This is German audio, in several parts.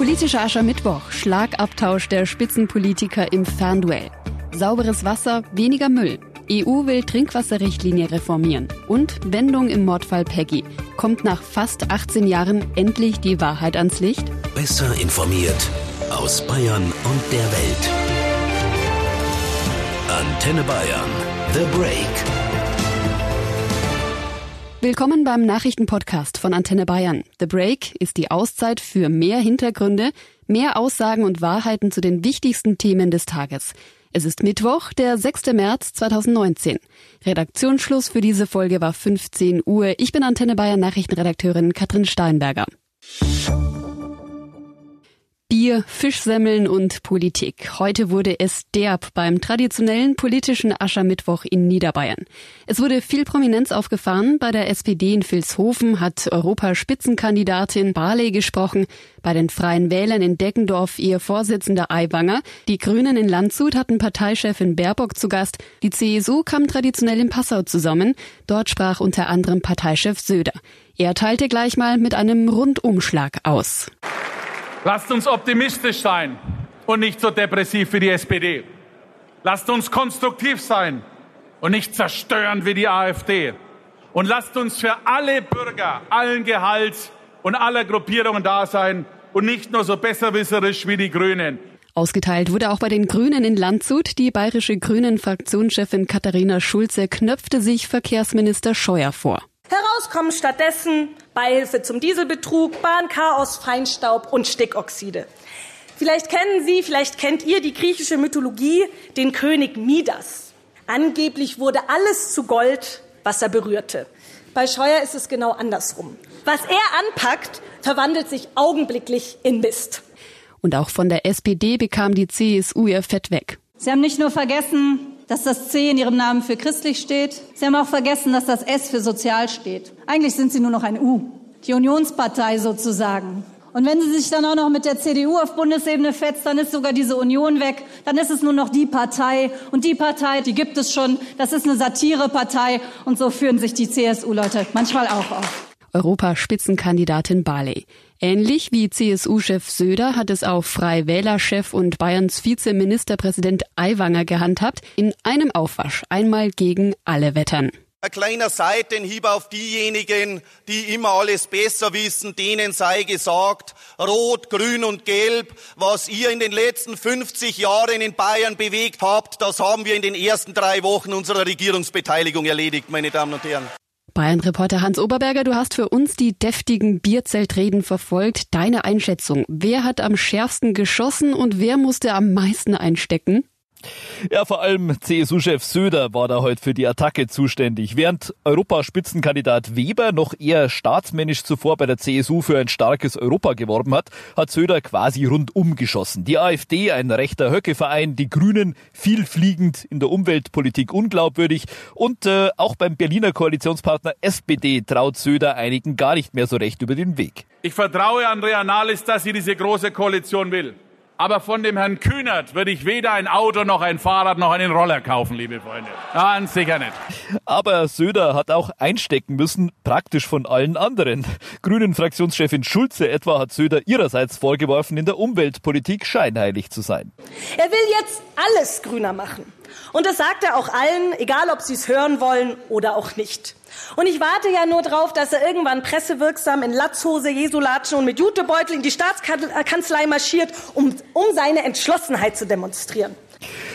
Politischer Aschermittwoch, Schlagabtausch der Spitzenpolitiker im Fernduell. Sauberes Wasser, weniger Müll. EU will Trinkwasserrichtlinie reformieren. Und Wendung im Mordfall Peggy. Kommt nach fast 18 Jahren endlich die Wahrheit ans Licht? Besser informiert aus Bayern und der Welt. Antenne Bayern. The Break. Willkommen beim Nachrichtenpodcast von Antenne Bayern. The Break ist die Auszeit für mehr Hintergründe, mehr Aussagen und Wahrheiten zu den wichtigsten Themen des Tages. Es ist Mittwoch, der 6. März 2019. Redaktionsschluss für diese Folge war 15 Uhr. Ich bin Antenne Bayern Nachrichtenredakteurin Katrin Steinberger. Bier, Fischsemmeln und Politik. Heute wurde es derb beim traditionellen politischen Aschermittwoch in Niederbayern. Es wurde viel Prominenz aufgefahren. Bei der SPD in Vilshofen hat Europaspitzenkandidatin Barley gesprochen. Bei den Freien Wählern in Deckendorf ihr Vorsitzender Aiwanger. Die Grünen in Landshut hatten Parteichefin Baerbock zu Gast. Die CSU kam traditionell in Passau zusammen. Dort sprach unter anderem Parteichef Söder. Er teilte gleich mal mit einem Rundumschlag aus. Lasst uns optimistisch sein und nicht so depressiv wie die SPD. Lasst uns konstruktiv sein und nicht zerstören wie die AfD. Und lasst uns für alle Bürger, allen Gehalts und aller Gruppierungen da sein und nicht nur so besserwisserisch wie die Grünen. Ausgeteilt wurde auch bei den Grünen in Landshut. Die bayerische Grünen-Fraktionschefin Katharina Schulze knöpfte sich Verkehrsminister Scheuer vor. Herauskommen stattdessen Beihilfe zum Dieselbetrug, Bahnchaos, Feinstaub und Stickoxide. Vielleicht kennen Sie, vielleicht kennt ihr die griechische Mythologie, den König Midas. Angeblich wurde alles zu Gold, was er berührte. Bei Scheuer ist es genau andersrum. Was er anpackt, verwandelt sich augenblicklich in Mist. Und auch von der SPD bekam die CSU ihr Fett weg. Sie haben nicht nur vergessen, dass das C in ihrem Namen für christlich steht. Sie haben auch vergessen, dass das S für sozial steht. Eigentlich sind sie nur noch ein U. Die Unionspartei sozusagen. Und wenn sie sich dann auch noch mit der CDU auf Bundesebene fetzt, dann ist sogar diese Union weg. Dann ist es nur noch die Partei. Und die Partei, die gibt es schon. Das ist eine Satirepartei. Und so führen sich die CSU-Leute manchmal auch auf. Europaspitzenkandidatin Barley. Ähnlich wie CSU-Chef Söder hat es auch Freiwähler-Chef und Bayerns Vizeministerpräsident Aiwanger gehandhabt, in einem Aufwasch, einmal gegen alle Wettern. Ein kleiner Seitenhieb auf diejenigen, die immer alles besser wissen, denen sei gesagt, Rot, Grün und Gelb, was ihr in den letzten 50 Jahren in Bayern bewegt habt, das haben wir in den ersten drei Wochen unserer Regierungsbeteiligung erledigt, meine Damen und Herren. Bayern-Reporter Hans Oberberger, du hast für uns die deftigen Bierzeltreden verfolgt. Deine Einschätzung. Wer hat am schärfsten geschossen und wer musste am meisten einstecken? Ja, vor allem CSU-Chef Söder war da heute für die Attacke zuständig. Während Europaspitzenkandidat Weber noch eher staatsmännisch zuvor bei der CSU für ein starkes Europa geworben hat, hat Söder quasi rundum geschossen. Die AfD, ein rechter Höckeverein, die Grünen viel fliegend in der Umweltpolitik unglaubwürdig und äh, auch beim Berliner Koalitionspartner SPD traut Söder einigen gar nicht mehr so recht über den Weg. Ich vertraue Andrea Nahles, dass sie diese große Koalition will. Aber von dem Herrn Kühnert würde ich weder ein Auto noch ein Fahrrad noch einen Roller kaufen, liebe Freunde. Ganz sicher nicht. Aber Söder hat auch einstecken müssen, praktisch von allen anderen. Grünen-Fraktionschefin Schulze etwa hat Söder ihrerseits vorgeworfen, in der Umweltpolitik scheinheilig zu sein. Er will jetzt alles grüner machen. Und das sagt er auch allen, egal ob sie es hören wollen oder auch nicht. Und ich warte ja nur drauf, dass er irgendwann pressewirksam in Latzhose, Jesulatschen und mit Jutebeutel in die Staatskanzlei marschiert, um, um seine Entschlossenheit zu demonstrieren.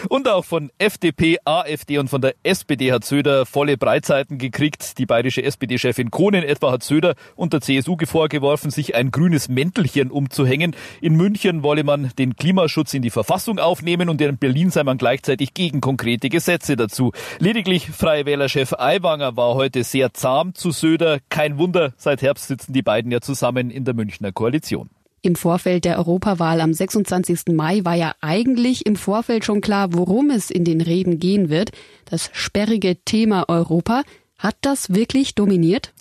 Und auch von FDP, AfD und von der SPD hat Söder volle Breitseiten gekriegt. Die bayerische SPD-Chefin Kohnen etwa hat Söder und der CSU vorgeworfen, sich ein grünes Mäntelchen umzuhängen. In München wolle man den Klimaschutz in die Verfassung aufnehmen und in Berlin sei man gleichzeitig gegen konkrete Gesetze dazu. Lediglich Freie Wählerchef Aiwanger war heute sehr zahm zu Söder. Kein Wunder, seit Herbst sitzen die beiden ja zusammen in der Münchner Koalition. Im Vorfeld der Europawahl am 26. Mai war ja eigentlich im Vorfeld schon klar, worum es in den Reden gehen wird. Das sperrige Thema Europa. Hat das wirklich dominiert?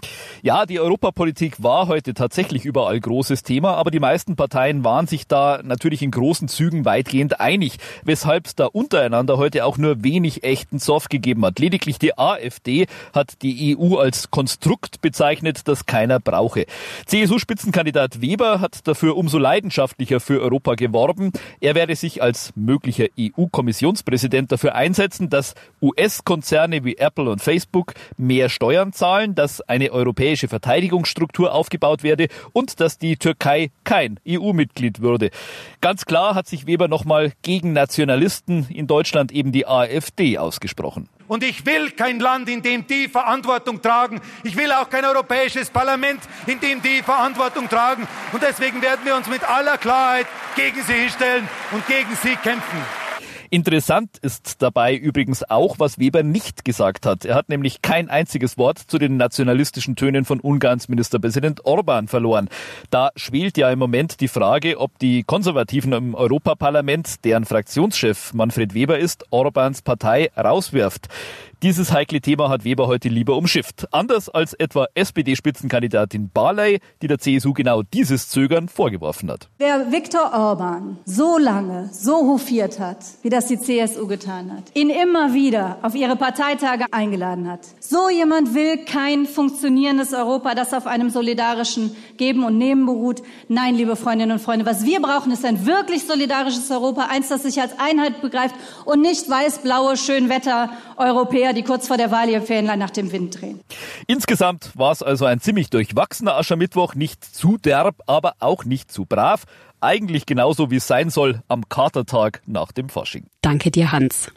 Ja, die Europapolitik war heute tatsächlich überall großes Thema, aber die meisten Parteien waren sich da natürlich in großen Zügen weitgehend einig, weshalb es da untereinander heute auch nur wenig echten Zoff gegeben hat. Lediglich die AfD hat die EU als Konstrukt bezeichnet, das keiner brauche. CSU-Spitzenkandidat Weber hat dafür umso leidenschaftlicher für Europa geworben. Er werde sich als möglicher EU-Kommissionspräsident dafür einsetzen, dass US-Konzerne wie Apple und Facebook mehr Steuern zahlen, dass eine europäische Verteidigungsstruktur aufgebaut werde und dass die Türkei kein EU-Mitglied würde. Ganz klar hat sich Weber nochmal gegen Nationalisten in Deutschland eben die AfD ausgesprochen. Und ich will kein Land, in dem die Verantwortung tragen. Ich will auch kein europäisches Parlament, in dem die Verantwortung tragen. Und deswegen werden wir uns mit aller Klarheit gegen sie hinstellen und gegen sie kämpfen. Interessant ist dabei übrigens auch, was Weber nicht gesagt hat. Er hat nämlich kein einziges Wort zu den nationalistischen Tönen von Ungarns Ministerpräsident Orban verloren. Da schwelt ja im Moment die Frage, ob die Konservativen im Europaparlament, deren Fraktionschef Manfred Weber ist, Orbans Partei rauswirft. Dieses heikle Thema hat Weber heute lieber umschifft. Anders als etwa SPD-Spitzenkandidatin Barley, die der CSU genau dieses Zögern vorgeworfen hat. Wer Viktor Orban so lange so hofiert hat, wie das die CSU getan hat, ihn immer wieder auf ihre Parteitage eingeladen hat, so jemand will kein funktionierendes Europa, das auf einem solidarischen Geben und Nehmen beruht. Nein, liebe Freundinnen und Freunde, was wir brauchen, ist ein wirklich solidarisches Europa, eins, das sich als Einheit begreift und nicht weiß-blaue Schönwetter-Europäer, die kurz vor der Wahl ihr Fähnlein nach dem Wind drehen. Insgesamt war es also ein ziemlich durchwachsener Aschermittwoch, nicht zu derb, aber auch nicht zu brav. Eigentlich genauso wie es sein soll am Katertag nach dem Fasching. Danke dir, Hans.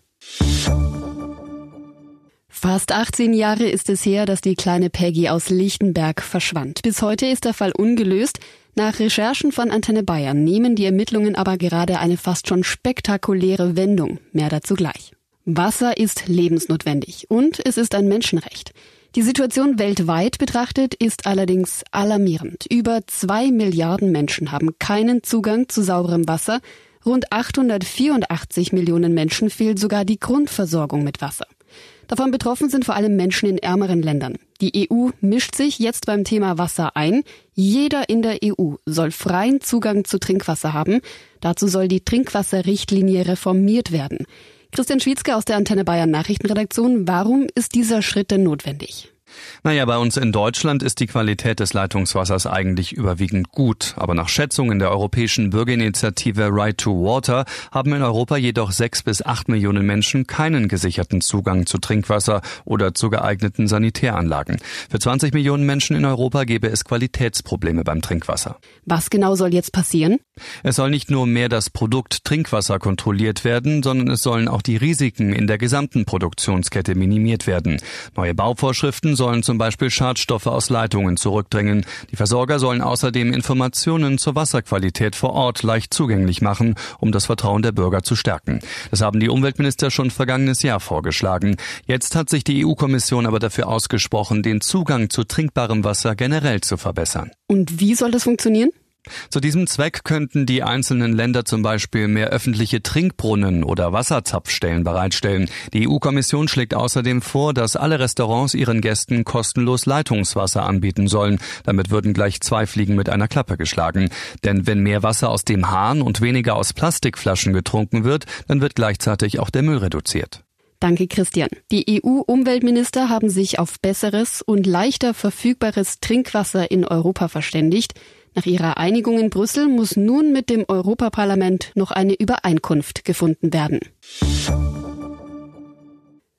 Fast 18 Jahre ist es her, dass die kleine Peggy aus Lichtenberg verschwand. Bis heute ist der Fall ungelöst. Nach Recherchen von Antenne Bayern nehmen die Ermittlungen aber gerade eine fast schon spektakuläre Wendung. Mehr dazu gleich. Wasser ist lebensnotwendig und es ist ein Menschenrecht. Die Situation weltweit betrachtet ist allerdings alarmierend. Über zwei Milliarden Menschen haben keinen Zugang zu sauberem Wasser. Rund 884 Millionen Menschen fehlt sogar die Grundversorgung mit Wasser. Davon betroffen sind vor allem Menschen in ärmeren Ländern. Die EU mischt sich jetzt beim Thema Wasser ein. Jeder in der EU soll freien Zugang zu Trinkwasser haben. Dazu soll die Trinkwasserrichtlinie reformiert werden. Christian Schwietzke aus der Antenne Bayern Nachrichtenredaktion. Warum ist dieser Schritt denn notwendig? Naja, bei uns in Deutschland ist die Qualität des Leitungswassers eigentlich überwiegend gut. Aber nach Schätzungen der europäischen Bürgerinitiative Right to Water haben in Europa jedoch sechs bis acht Millionen Menschen keinen gesicherten Zugang zu Trinkwasser oder zu geeigneten Sanitäranlagen. Für 20 Millionen Menschen in Europa gäbe es Qualitätsprobleme beim Trinkwasser. Was genau soll jetzt passieren? Es soll nicht nur mehr das Produkt Trinkwasser kontrolliert werden, sondern es sollen auch die Risiken in der gesamten Produktionskette minimiert werden. Neue Bauvorschriften sollen zum Beispiel Schadstoffe aus Leitungen zurückdrängen. Die Versorger sollen außerdem Informationen zur Wasserqualität vor Ort leicht zugänglich machen, um das Vertrauen der Bürger zu stärken. Das haben die Umweltminister schon vergangenes Jahr vorgeschlagen. Jetzt hat sich die EU-Kommission aber dafür ausgesprochen, den Zugang zu trinkbarem Wasser generell zu verbessern. Und wie soll das funktionieren? Zu diesem Zweck könnten die einzelnen Länder zum Beispiel mehr öffentliche Trinkbrunnen oder Wasserzapfstellen bereitstellen. Die EU-Kommission schlägt außerdem vor, dass alle Restaurants ihren Gästen kostenlos Leitungswasser anbieten sollen. Damit würden gleich zwei Fliegen mit einer Klappe geschlagen. Denn wenn mehr Wasser aus dem Hahn und weniger aus Plastikflaschen getrunken wird, dann wird gleichzeitig auch der Müll reduziert. Danke, Christian. Die EU-Umweltminister haben sich auf besseres und leichter verfügbares Trinkwasser in Europa verständigt. Nach ihrer Einigung in Brüssel muss nun mit dem Europaparlament noch eine Übereinkunft gefunden werden.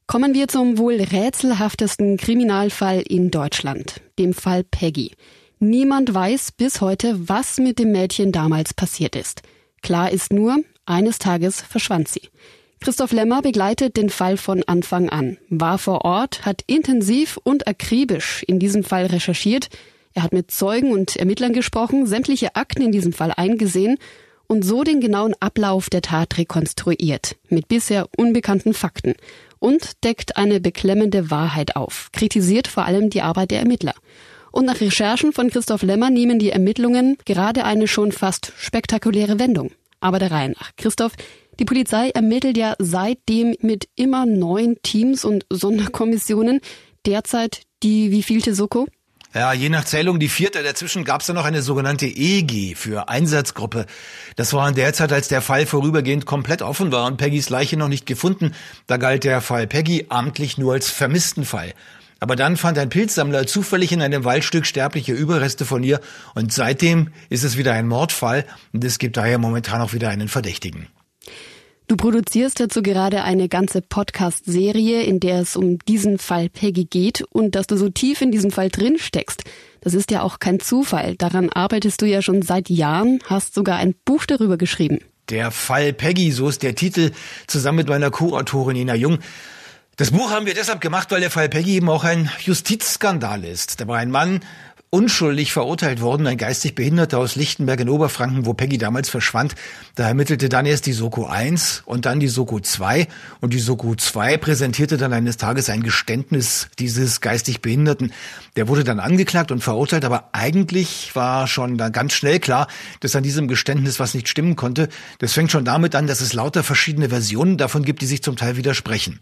Kommen wir zum wohl rätselhaftesten Kriminalfall in Deutschland, dem Fall Peggy. Niemand weiß bis heute, was mit dem Mädchen damals passiert ist. Klar ist nur, eines Tages verschwand sie. Christoph Lemmer begleitet den Fall von Anfang an, war vor Ort, hat intensiv und akribisch in diesem Fall recherchiert, er hat mit Zeugen und Ermittlern gesprochen, sämtliche Akten in diesem Fall eingesehen und so den genauen Ablauf der Tat rekonstruiert, mit bisher unbekannten Fakten und deckt eine beklemmende Wahrheit auf, kritisiert vor allem die Arbeit der Ermittler. Und nach Recherchen von Christoph Lemmer nehmen die Ermittlungen gerade eine schon fast spektakuläre Wendung. Aber der Reihe nach. Christoph, die Polizei ermittelt ja seitdem mit immer neuen Teams und Sonderkommissionen. derzeit die wievielte Soko? Ja, je nach Zählung die vierte. Dazwischen gab es dann noch eine sogenannte EG für Einsatzgruppe. Das war in der Zeit, als der Fall vorübergehend komplett offen war und Peggys Leiche noch nicht gefunden. Da galt der Fall Peggy amtlich nur als Vermisstenfall. Aber dann fand ein Pilzsammler zufällig in einem Waldstück sterbliche Überreste von ihr und seitdem ist es wieder ein Mordfall und es gibt daher momentan auch wieder einen Verdächtigen. Du produzierst dazu gerade eine ganze Podcast-Serie, in der es um diesen Fall Peggy geht und dass du so tief in diesem Fall drin steckst. Das ist ja auch kein Zufall. Daran arbeitest du ja schon seit Jahren, hast sogar ein Buch darüber geschrieben. Der Fall Peggy, so ist der Titel, zusammen mit meiner Co-Autorin Nina Jung. Das Buch haben wir deshalb gemacht, weil der Fall Peggy eben auch ein Justizskandal ist. Da war ein Mann unschuldig verurteilt worden, ein geistig Behinderter aus Lichtenberg in Oberfranken, wo Peggy damals verschwand. Da ermittelte dann erst die Soko 1 und dann die Soko 2 und die Soko 2 präsentierte dann eines Tages ein Geständnis dieses geistig Behinderten. Der wurde dann angeklagt und verurteilt, aber eigentlich war schon dann ganz schnell klar, dass an diesem Geständnis was nicht stimmen konnte. Das fängt schon damit an, dass es lauter verschiedene Versionen davon gibt, die sich zum Teil widersprechen.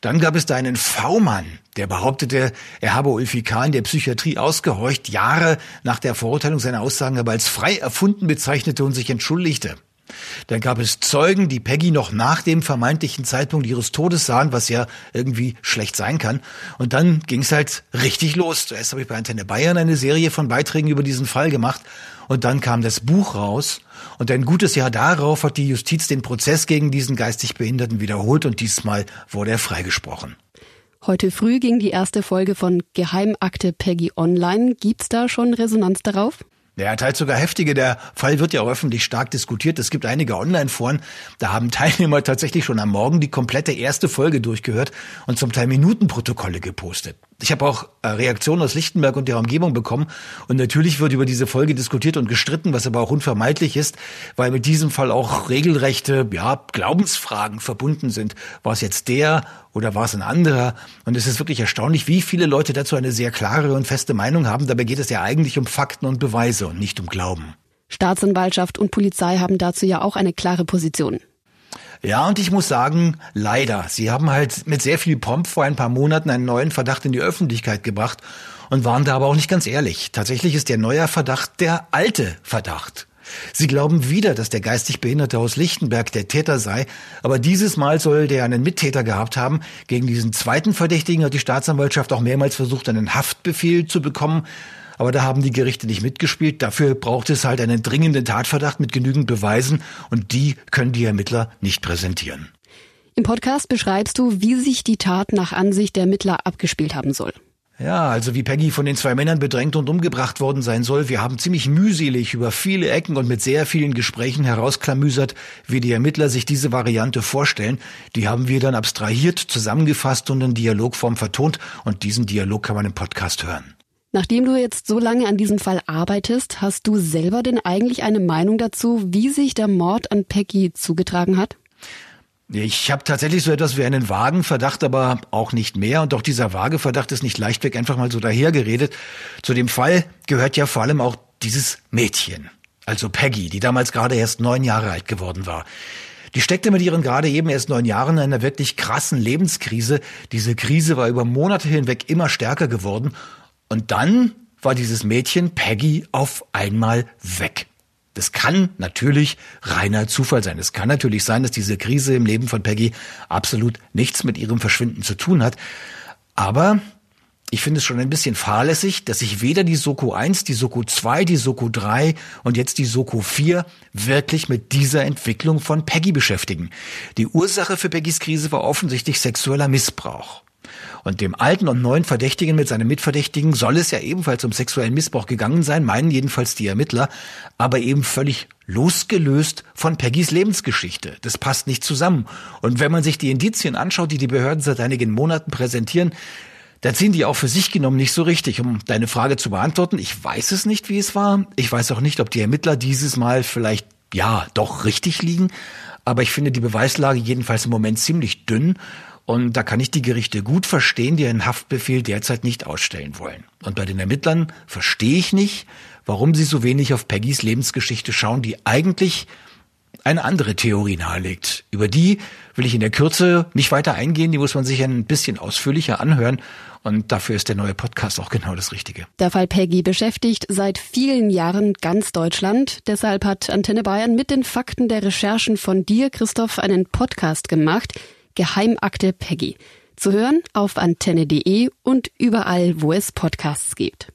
Dann gab es da einen V-Mann, der behauptete, er habe Ulfi K. in der Psychiatrie ausgehorcht, Jahre nach der Verurteilung seiner Aussagen aber als frei erfunden bezeichnete und sich entschuldigte. Dann gab es Zeugen, die Peggy noch nach dem vermeintlichen Zeitpunkt ihres Todes sahen, was ja irgendwie schlecht sein kann. Und dann ging es halt richtig los. Zuerst habe ich bei Antenne Bayern eine Serie von Beiträgen über diesen Fall gemacht. Und dann kam das Buch raus. Und ein gutes Jahr darauf hat die Justiz den Prozess gegen diesen geistig Behinderten wiederholt und diesmal wurde er freigesprochen. Heute früh ging die erste Folge von Geheimakte Peggy online. Gibt's da schon Resonanz darauf? Ja, teils sogar heftige. Der Fall wird ja auch öffentlich stark diskutiert. Es gibt einige Online-Foren, da haben Teilnehmer tatsächlich schon am Morgen die komplette erste Folge durchgehört und zum Teil Minutenprotokolle gepostet. Ich habe auch äh, Reaktionen aus Lichtenberg und der Umgebung bekommen. Und natürlich wird über diese Folge diskutiert und gestritten, was aber auch unvermeidlich ist, weil mit diesem Fall auch regelrechte ja, Glaubensfragen verbunden sind. War es jetzt der oder war es ein anderer? Und es ist wirklich erstaunlich, wie viele Leute dazu eine sehr klare und feste Meinung haben. Dabei geht es ja eigentlich um Fakten und Beweise und nicht um Glauben. Staatsanwaltschaft und Polizei haben dazu ja auch eine klare Position. Ja, und ich muss sagen, leider. Sie haben halt mit sehr viel Pomp vor ein paar Monaten einen neuen Verdacht in die Öffentlichkeit gebracht und waren da aber auch nicht ganz ehrlich. Tatsächlich ist der neue Verdacht der alte Verdacht. Sie glauben wieder, dass der geistig Behinderte aus Lichtenberg der Täter sei, aber dieses Mal soll der einen Mittäter gehabt haben. Gegen diesen zweiten Verdächtigen hat die Staatsanwaltschaft auch mehrmals versucht, einen Haftbefehl zu bekommen. Aber da haben die Gerichte nicht mitgespielt. Dafür braucht es halt einen dringenden Tatverdacht mit genügend Beweisen und die können die Ermittler nicht präsentieren. Im Podcast beschreibst du, wie sich die Tat nach Ansicht der Ermittler abgespielt haben soll. Ja, also wie Peggy von den zwei Männern bedrängt und umgebracht worden sein soll. Wir haben ziemlich mühselig über viele Ecken und mit sehr vielen Gesprächen herausklamüsert, wie die Ermittler sich diese Variante vorstellen. Die haben wir dann abstrahiert, zusammengefasst und in Dialogform vertont und diesen Dialog kann man im Podcast hören. Nachdem du jetzt so lange an diesem Fall arbeitest, hast du selber denn eigentlich eine Meinung dazu, wie sich der Mord an Peggy zugetragen hat? Ich habe tatsächlich so etwas wie einen vagen Verdacht, aber auch nicht mehr. Und auch dieser vage Verdacht ist nicht leichtweg einfach mal so dahergeredet. Zu dem Fall gehört ja vor allem auch dieses Mädchen, also Peggy, die damals gerade erst neun Jahre alt geworden war. Die steckte mit ihren gerade eben erst neun Jahren in einer wirklich krassen Lebenskrise. Diese Krise war über Monate hinweg immer stärker geworden und dann war dieses Mädchen Peggy auf einmal weg. Das kann natürlich reiner Zufall sein. Es kann natürlich sein, dass diese Krise im Leben von Peggy absolut nichts mit ihrem Verschwinden zu tun hat. Aber ich finde es schon ein bisschen fahrlässig, dass sich weder die Soko 1, die Soko 2, die Soko 3 und jetzt die Soko 4 wirklich mit dieser Entwicklung von Peggy beschäftigen. Die Ursache für Peggys Krise war offensichtlich sexueller Missbrauch. Und dem alten und neuen Verdächtigen mit seinem Mitverdächtigen soll es ja ebenfalls um sexuellen Missbrauch gegangen sein, meinen jedenfalls die Ermittler, aber eben völlig losgelöst von Peggys Lebensgeschichte. Das passt nicht zusammen. Und wenn man sich die Indizien anschaut, die die Behörden seit einigen Monaten präsentieren, da ziehen die auch für sich genommen nicht so richtig. Um deine Frage zu beantworten, ich weiß es nicht, wie es war. Ich weiß auch nicht, ob die Ermittler dieses Mal vielleicht ja doch richtig liegen. Aber ich finde die Beweislage jedenfalls im Moment ziemlich dünn. Und da kann ich die Gerichte gut verstehen, die einen Haftbefehl derzeit nicht ausstellen wollen. Und bei den Ermittlern verstehe ich nicht, warum sie so wenig auf Peggys Lebensgeschichte schauen, die eigentlich eine andere Theorie nahelegt. Über die will ich in der Kürze nicht weiter eingehen, die muss man sich ein bisschen ausführlicher anhören. Und dafür ist der neue Podcast auch genau das Richtige. Der Fall Peggy beschäftigt seit vielen Jahren ganz Deutschland. Deshalb hat Antenne Bayern mit den Fakten der Recherchen von dir, Christoph, einen Podcast gemacht. Geheimakte Peggy. Zu hören auf antenne.de und überall, wo es Podcasts gibt.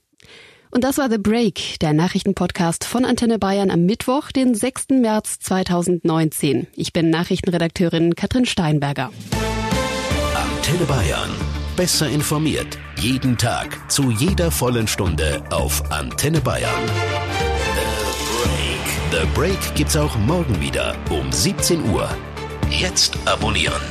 Und das war The Break, der Nachrichtenpodcast von Antenne Bayern am Mittwoch, den 6. März 2019. Ich bin Nachrichtenredakteurin Katrin Steinberger. Antenne Bayern. Besser informiert. Jeden Tag. Zu jeder vollen Stunde auf Antenne Bayern. The Break. The Break gibt's auch morgen wieder um 17 Uhr. Jetzt abonnieren.